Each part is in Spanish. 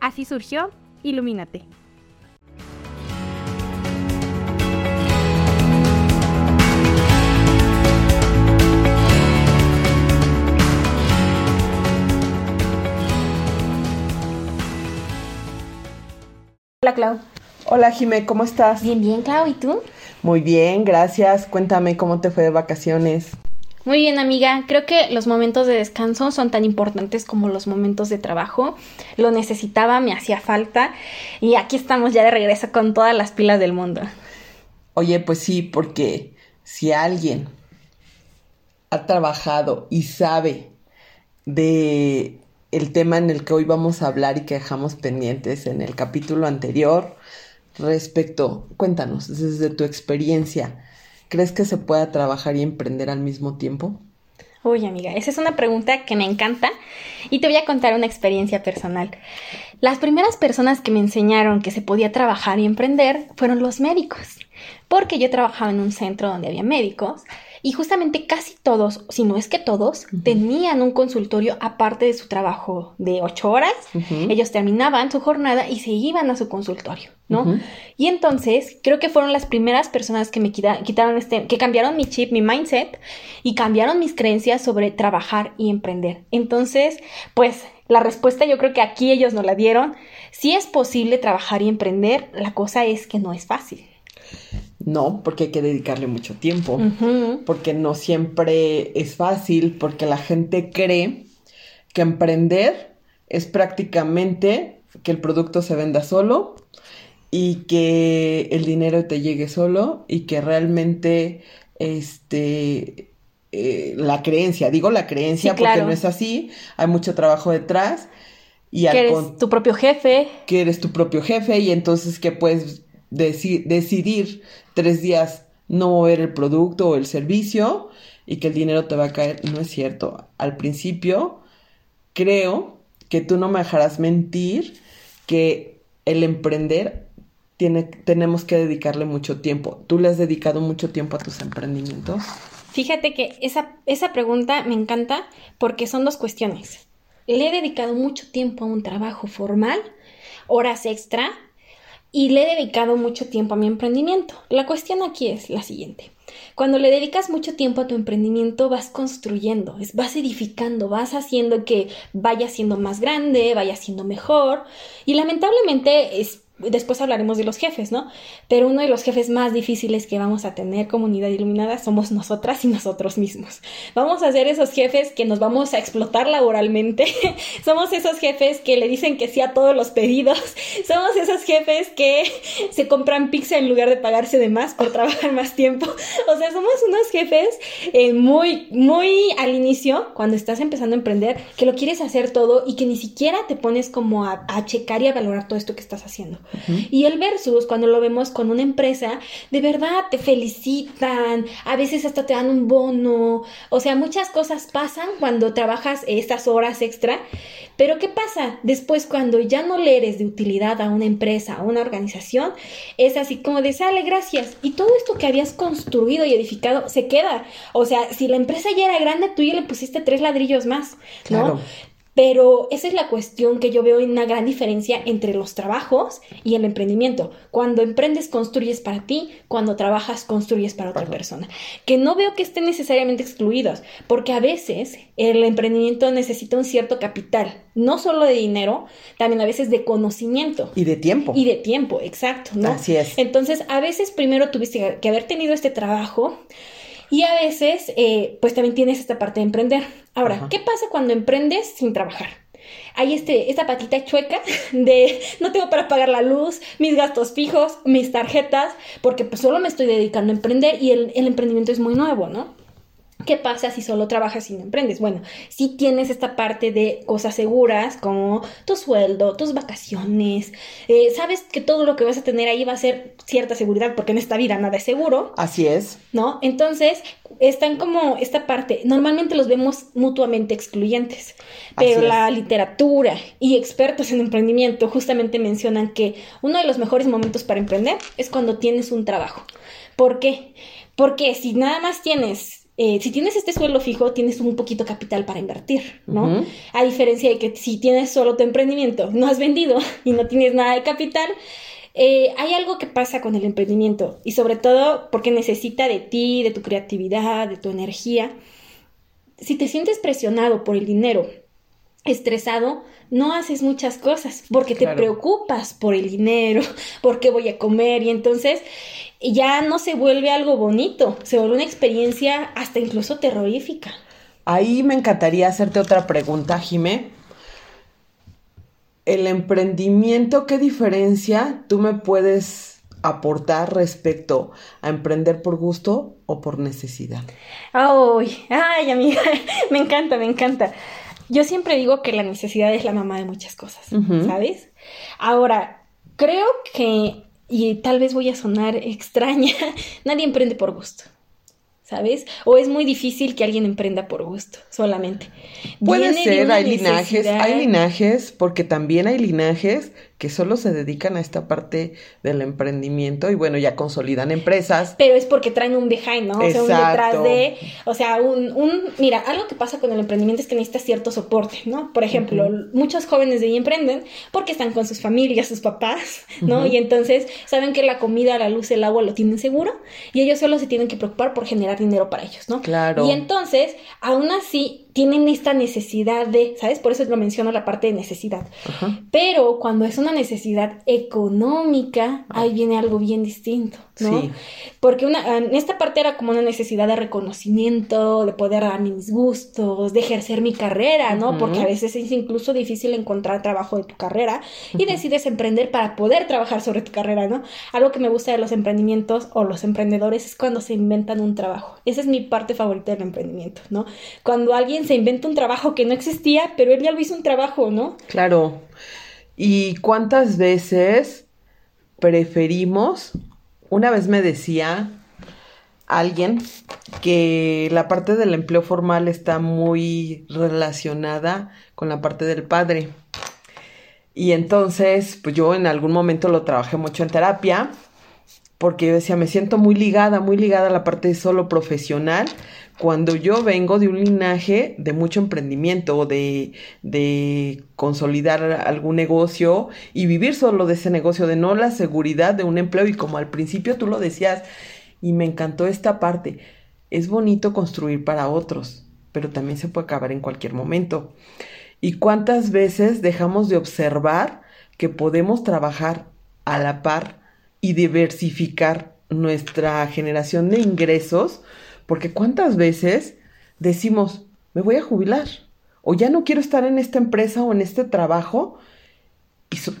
Así surgió Ilumínate. Hola Clau. Hola Jimé, ¿cómo estás? Bien, bien Clau, ¿y tú? Muy bien, gracias. Cuéntame cómo te fue de vacaciones. Muy bien, amiga. Creo que los momentos de descanso son tan importantes como los momentos de trabajo. Lo necesitaba, me hacía falta y aquí estamos ya de regreso con todas las pilas del mundo. Oye, pues sí, porque si alguien ha trabajado y sabe de el tema en el que hoy vamos a hablar y que dejamos pendientes en el capítulo anterior respecto, cuéntanos desde tu experiencia, ¿Crees que se pueda trabajar y emprender al mismo tiempo? Uy, amiga, esa es una pregunta que me encanta y te voy a contar una experiencia personal. Las primeras personas que me enseñaron que se podía trabajar y emprender fueron los médicos, porque yo trabajaba en un centro donde había médicos y justamente casi todos, si no es que todos, tenían un consultorio aparte de su trabajo de ocho horas. Ellos terminaban su jornada y se iban a su consultorio, ¿no? Y entonces creo que fueron las primeras personas que me quitaron este, que cambiaron mi chip, mi mindset y cambiaron mis creencias sobre trabajar y emprender. Entonces, pues la respuesta yo creo que aquí ellos nos la dieron. Si es posible trabajar y emprender, la cosa es que no es fácil. No, porque hay que dedicarle mucho tiempo, porque no siempre es fácil, porque la gente cree que emprender es prácticamente que el producto se venda solo y que el dinero te llegue solo y que realmente este eh, la creencia, digo la creencia porque no es así, hay mucho trabajo detrás y que eres tu propio jefe, que eres tu propio jefe y entonces que puedes decidir tres días no mover el producto o el servicio y que el dinero te va a caer. No es cierto. Al principio, creo que tú no me dejarás mentir que el emprender tiene, tenemos que dedicarle mucho tiempo. ¿Tú le has dedicado mucho tiempo a tus emprendimientos? Fíjate que esa, esa pregunta me encanta porque son dos cuestiones. Le he dedicado mucho tiempo a un trabajo formal, horas extra, y le he dedicado mucho tiempo a mi emprendimiento. La cuestión aquí es la siguiente. Cuando le dedicas mucho tiempo a tu emprendimiento, vas construyendo, vas edificando, vas haciendo que vaya siendo más grande, vaya siendo mejor. Y lamentablemente es después hablaremos de los jefes, ¿no? Pero uno de los jefes más difíciles que vamos a tener comunidad iluminada somos nosotras y nosotros mismos. Vamos a ser esos jefes que nos vamos a explotar laboralmente. somos esos jefes que le dicen que sí a todos los pedidos. Somos esos jefes que se compran pizza en lugar de pagarse de más por trabajar más tiempo. O sea, somos unos jefes eh, muy, muy al inicio, cuando estás empezando a emprender, que lo quieres hacer todo y que ni siquiera te pones como a checar y a valorar todo esto que estás haciendo. Y el versus, cuando lo vemos con una empresa, de verdad te felicitan, a veces hasta te dan un bono, o sea, muchas cosas pasan cuando trabajas estas horas extra, pero ¿qué pasa después cuando ya no le eres de utilidad a una empresa, a una organización? Es así como de, sale, gracias. Y todo esto que habías construido y edificado se queda. O sea, si la empresa ya era grande, tú ya le pusiste tres ladrillos más, ¿no? Pero esa es la cuestión que yo veo una gran diferencia entre los trabajos y el emprendimiento. Cuando emprendes, construyes para ti, cuando trabajas, construyes para otra persona. Que no veo que estén necesariamente excluidos, porque a veces el emprendimiento necesita un cierto capital, no solo de dinero, también a veces de conocimiento. Y de tiempo. Y de tiempo, exacto, ¿no? Así es. Entonces, a veces primero tuviste que haber tenido este trabajo y a veces, eh, pues también tienes esta parte de emprender. Ahora, ¿qué pasa cuando emprendes sin trabajar? Hay este, esta patita chueca de no tengo para pagar la luz, mis gastos fijos, mis tarjetas, porque pues solo me estoy dedicando a emprender y el, el emprendimiento es muy nuevo, ¿no? ¿Qué pasa si solo trabajas y no emprendes? Bueno, si tienes esta parte de cosas seguras como tu sueldo, tus vacaciones, eh, sabes que todo lo que vas a tener ahí va a ser cierta seguridad porque en esta vida nada es seguro. Así es. ¿No? Entonces, están como esta parte, normalmente los vemos mutuamente excluyentes, pero la literatura y expertos en emprendimiento justamente mencionan que uno de los mejores momentos para emprender es cuando tienes un trabajo. ¿Por qué? Porque si nada más tienes eh, si tienes este sueldo fijo, tienes un poquito capital para invertir, ¿no? A diferencia de que si tienes solo tu emprendimiento, no has vendido y no tienes nada de capital, eh, hay algo que pasa con el emprendimiento y sobre todo porque necesita de ti, de tu creatividad, de tu energía. Si te sientes presionado por el dinero, estresado, no haces muchas cosas porque te preocupas por el dinero, por qué voy a comer y entonces ya no se vuelve algo bonito, se vuelve una experiencia hasta incluso terrorífica. Ahí me encantaría hacerte otra pregunta, Jimé. El emprendimiento, ¿qué diferencia tú me puedes aportar respecto a emprender por gusto o por necesidad? Ay, ay, amiga, me encanta, me encanta. Yo siempre digo que la necesidad es la mamá de muchas cosas, ¿sabes? Ahora, creo que y tal vez voy a sonar extraña, nadie emprende por gusto. ¿Sabes? O es muy difícil que alguien emprenda por gusto, solamente. Puede ser, hay linajes, hay linajes, porque también hay linajes que solo se dedican a esta parte del emprendimiento y bueno, ya consolidan empresas. Pero es porque traen un behind, ¿no? O sea, un detrás de, o sea, un, un, mira, algo que pasa con el emprendimiento es que necesita cierto soporte, ¿no? Por ejemplo, muchos jóvenes de ahí emprenden porque están con sus familias, sus papás, ¿no? Y entonces saben que la comida, la luz, el agua lo tienen seguro y ellos solo se tienen que preocupar por generar dinero para ellos, ¿no? Claro. Y entonces, aún así, tienen esta necesidad de, ¿sabes? Por eso lo menciono la parte de necesidad. Pero cuando es una necesidad económica, ahí viene algo bien distinto, ¿no? Sí. Porque una, en esta parte era como una necesidad de reconocimiento, de poder dar mis gustos, de ejercer mi carrera, ¿no? Porque a veces es incluso difícil encontrar trabajo de tu carrera y decides emprender para poder trabajar sobre tu carrera, ¿no? Algo que me gusta de los emprendimientos o los emprendedores es cuando se inventan un trabajo. Esa es mi parte favorita del emprendimiento, ¿no? Cuando alguien se inventa un trabajo que no existía, pero él ya lo hizo un trabajo, ¿no? Claro. ¿Y cuántas veces preferimos? Una vez me decía alguien que la parte del empleo formal está muy relacionada con la parte del padre. Y entonces, pues yo en algún momento lo trabajé mucho en terapia, porque yo decía, me siento muy ligada, muy ligada a la parte solo profesional, cuando yo vengo de un linaje de mucho emprendimiento o de, de consolidar algún negocio y vivir solo de ese negocio, de no la seguridad de un empleo y como al principio tú lo decías y me encantó esta parte, es bonito construir para otros, pero también se puede acabar en cualquier momento. ¿Y cuántas veces dejamos de observar que podemos trabajar a la par y diversificar nuestra generación de ingresos? Porque cuántas veces decimos, me voy a jubilar o ya no quiero estar en esta empresa o en este trabajo,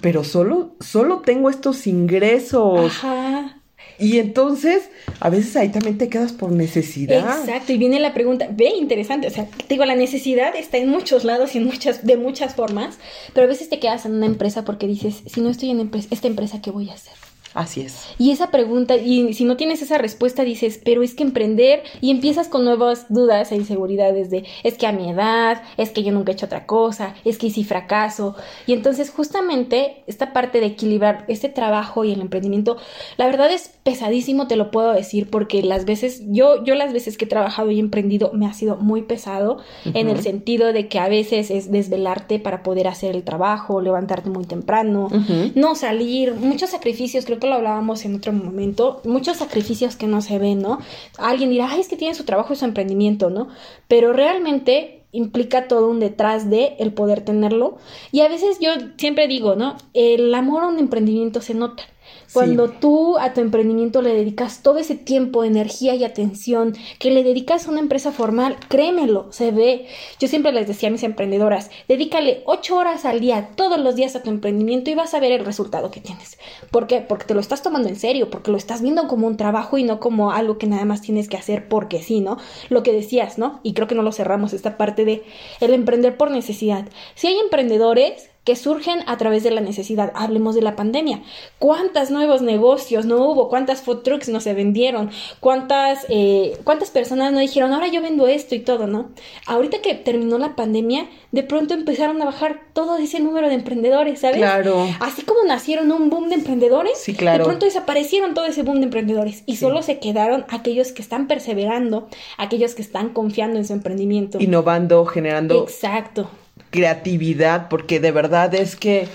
pero solo, solo tengo estos ingresos. Ajá. Y entonces, a veces ahí también te quedas por necesidad. Exacto, y viene la pregunta, ve, interesante, o sea, te digo, la necesidad está en muchos lados y en muchas, de muchas formas, pero a veces te quedas en una empresa porque dices, si no estoy en esta empresa, ¿qué voy a hacer? Así es. Y esa pregunta, y si no tienes esa respuesta, dices, pero es que emprender, y empiezas con nuevas dudas e inseguridades de, es que a mi edad, es que yo nunca he hecho otra cosa, es que si fracaso. Y entonces justamente esta parte de equilibrar este trabajo y el emprendimiento, la verdad es pesadísimo, te lo puedo decir, porque las veces, yo, yo las veces que he trabajado y emprendido me ha sido muy pesado, en el sentido de que a veces es desvelarte para poder hacer el trabajo, levantarte muy temprano, no salir, muchos sacrificios, creo lo hablábamos en otro momento, muchos sacrificios que no se ven, ¿no? Alguien dirá, ay, es que tiene su trabajo y su emprendimiento, ¿no? Pero realmente implica todo un detrás de el poder tenerlo. Y a veces yo siempre digo, ¿no? El amor a un emprendimiento se nota. Cuando tú a tu emprendimiento le dedicas todo ese tiempo, energía y atención que le dedicas a una empresa formal, créemelo, se ve. Yo siempre les decía a mis emprendedoras, dedícale ocho horas al día, todos los días a tu emprendimiento y vas a ver el resultado que tienes. ¿Por qué? Porque te lo estás tomando en serio, porque lo estás viendo como un trabajo y no como algo que nada más tienes que hacer porque sí, ¿no? Lo que decías, ¿no? Y creo que no lo cerramos, esta parte de el emprender por necesidad. Si hay emprendedores que surgen a través de la necesidad. Hablemos de la pandemia. ¿Cuántos nuevos negocios no hubo? ¿Cuántas food trucks no se vendieron? ¿Cuántas, eh, ¿Cuántas personas no dijeron, ahora yo vendo esto y todo, no? Ahorita que terminó la pandemia, de pronto empezaron a bajar todo ese número de emprendedores, ¿sabes? Claro. Así como nacieron un boom de emprendedores, sí, claro. de pronto desaparecieron todo ese boom de emprendedores y solo se quedaron aquellos que están perseverando, aquellos que están confiando en su emprendimiento. Innovando, generando. Exacto creatividad, porque de verdad es que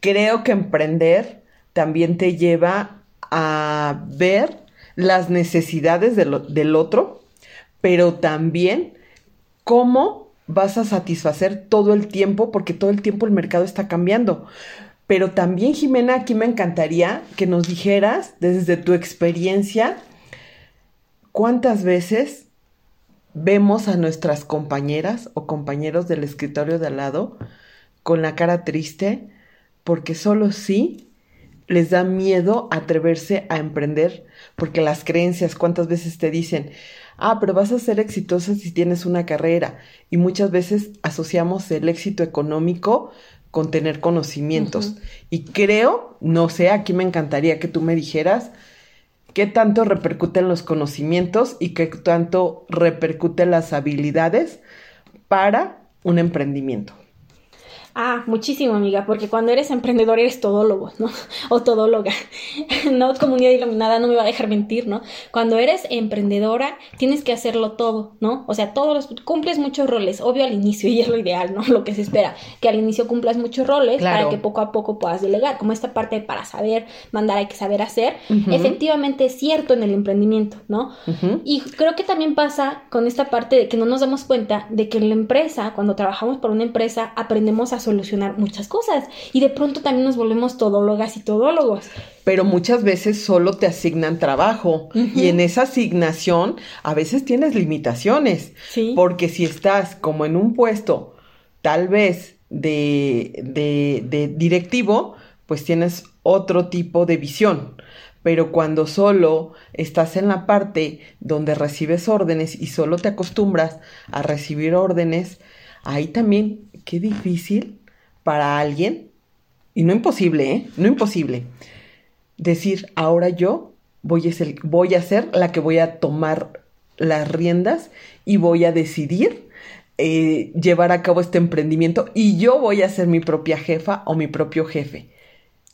creo que emprender también te lleva a ver las necesidades del otro, pero también cómo vas a satisfacer todo el tiempo, porque todo el tiempo el mercado está cambiando. Pero también, Jimena, aquí me encantaría que nos dijeras desde tu experiencia cuántas veces vemos a nuestras compañeras o compañeros del escritorio de al lado con la cara triste porque solo sí les da miedo atreverse a emprender porque las creencias, cuántas veces te dicen, ah, pero vas a ser exitosa si tienes una carrera y muchas veces asociamos el éxito económico con tener conocimientos. Y creo, no sé, aquí me encantaría que tú me dijeras, qué tanto repercuten los conocimientos y qué tanto repercuten las habilidades para un emprendimiento. Ah, muchísimo, amiga, porque cuando eres emprendedor eres todólogo, ¿no? O todóloga. no, comunidad iluminada no me va a dejar mentir, ¿no? Cuando eres emprendedora tienes que hacerlo todo, ¿no? O sea, todos los, cumples muchos roles, obvio al inicio y es lo ideal, ¿no? Lo que se espera, que al inicio cumplas muchos roles para que poco a poco puedas delegar, como esta parte para saber mandar hay que saber hacer, efectivamente es cierto en el emprendimiento, ¿no? Y creo que también pasa con esta parte de que no nos damos cuenta de que en la empresa, cuando trabajamos por una empresa, aprendemos a solucionar muchas cosas. Y de pronto también nos volvemos todólogas y todólogos. Pero muchas veces solo te asignan trabajo. Y en esa asignación a veces tienes limitaciones. Porque si estás como en un puesto tal vez de, de, de directivo, pues tienes otro tipo de visión. Pero cuando solo estás en la parte donde recibes órdenes y solo te acostumbras a recibir órdenes, ahí también qué difícil para alguien, y no imposible, ¿eh? No imposible, decir, ahora yo voy a, ser, voy a ser la que voy a tomar las riendas y voy a decidir eh, llevar a cabo este emprendimiento y yo voy a ser mi propia jefa o mi propio jefe.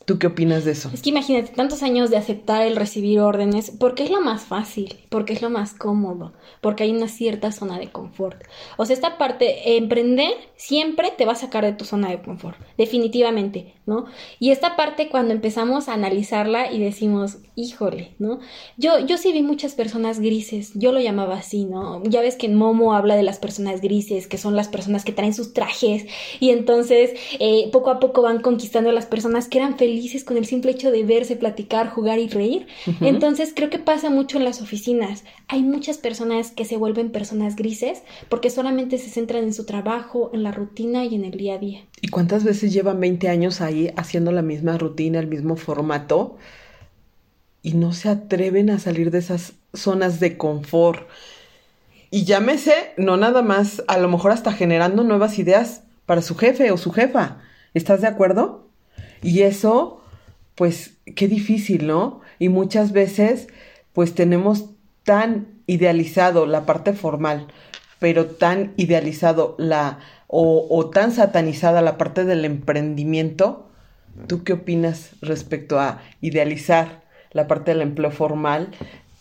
¿Tú qué opinas de eso? Es que imagínate tantos años de aceptar el recibir órdenes, porque es lo más fácil, porque es lo más cómodo, porque hay una cierta zona de confort. O sea, esta parte, emprender siempre te va a sacar de tu zona de confort, definitivamente, ¿no? Y esta parte cuando empezamos a analizarla y decimos, híjole, ¿no? Yo, yo sí vi muchas personas grises, yo lo llamaba así, ¿no? Ya ves que Momo habla de las personas grises, que son las personas que traen sus trajes y entonces eh, poco a poco van conquistando a las personas que eran felices felices con el simple hecho de verse, platicar, jugar y reír. Entonces creo que pasa mucho en las oficinas. Hay muchas personas que se vuelven personas grises porque solamente se centran en su trabajo, en la rutina y en el día a día. ¿Y cuántas veces llevan 20 años ahí haciendo la misma rutina, el mismo formato? Y no se atreven a salir de esas zonas de confort. Y llámese, no nada más, a lo mejor hasta generando nuevas ideas para su jefe o su jefa. ¿Estás de acuerdo? Y eso, pues, qué difícil, ¿no? Y muchas veces, pues, tenemos tan idealizado la parte formal, pero tan idealizado la, o, o tan satanizada la parte del emprendimiento. ¿Tú qué opinas respecto a idealizar la parte del empleo formal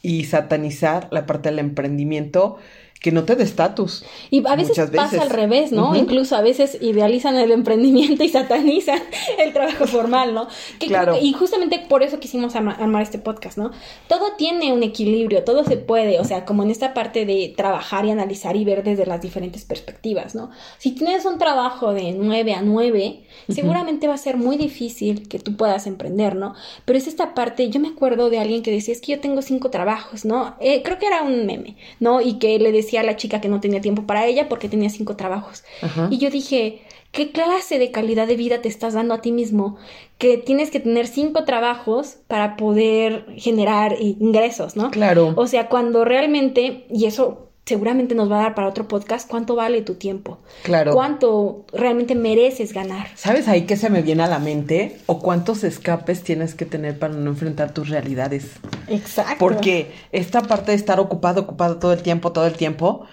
y satanizar la parte del emprendimiento? Que no te dé estatus. Y a veces, pasa al revés, ¿no? Incluso a veces idealizan el emprendimiento y satanizan el trabajo formal, ¿no? claro. y justamente por eso quisimos armar este podcast, ¿no? Todo tiene un equilibrio, todo se puede, o sea, como en esta parte de trabajar y analizar y ver desde las diferentes perspectivas, ¿no? Si tienes un trabajo de 9 a 9, seguramente va a ser muy difícil que tú puedas emprender, ¿no? Pero es esta parte, yo me acuerdo de alguien que decía, es que yo tengo cinco trabajos, ¿no? Eh, creo que era un meme, ¿no? Y que le decía a la chica que no tenía tiempo para ella porque tenía cinco trabajos. Y yo dije, ¿qué clase de calidad de vida te estás dando a ti mismo? Que tienes que tener cinco trabajos para poder generar ingresos, ¿no? Claro. O sea, cuando realmente, y eso seguramente nos va a dar para otro podcast cuánto vale tu tiempo. Claro. Cuánto realmente mereces ganar. ¿Sabes ahí qué se me viene a la mente? O cuántos escapes tienes que tener para no enfrentar tus realidades. Exacto. Porque esta parte de estar ocupado, ocupado todo el tiempo, todo el tiempo,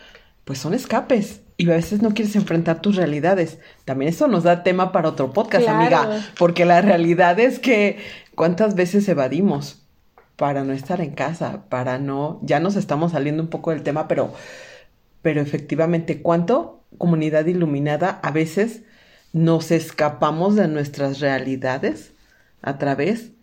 pues son escapes. Y a veces no quieres enfrentar tus realidades. También eso nos da tema para otro podcast, amiga. Porque la realidad es que cuántas veces evadimos para no estar en casa, para no, ya nos estamos saliendo un poco del tema, pero, pero efectivamente, ¿cuánto comunidad iluminada a veces nos escapamos de nuestras realidades a través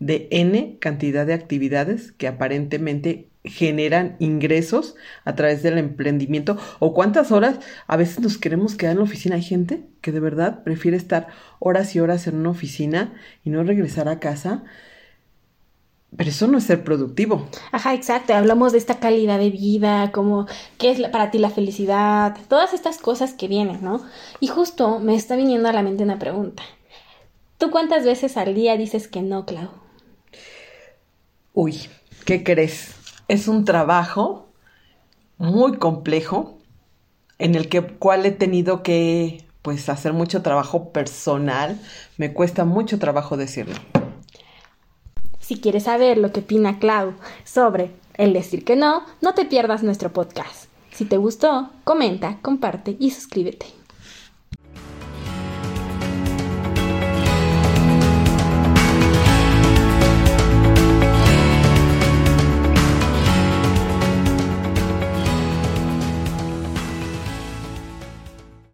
de N cantidad de actividades que aparentemente generan ingresos a través del emprendimiento o cuántas horas a veces nos queremos quedar en la oficina. Hay gente que de verdad prefiere estar horas y horas en una oficina y no regresar a casa pero eso no es ser productivo. Ajá, exacto. Hablamos de esta calidad de vida, como qué es para ti la felicidad, todas estas cosas que vienen, ¿no? Y justo me está viniendo a la mente una pregunta. ¿Tú cuántas veces al día dices que no, Clau? Uy, ¿qué crees? Es un trabajo muy complejo en el que cual he tenido que pues hacer mucho trabajo personal. Me cuesta mucho trabajo decirlo. Si quieres saber lo que opina Clau sobre el decir que no, no te pierdas nuestro podcast. Si te gustó, comenta, comparte y suscríbete.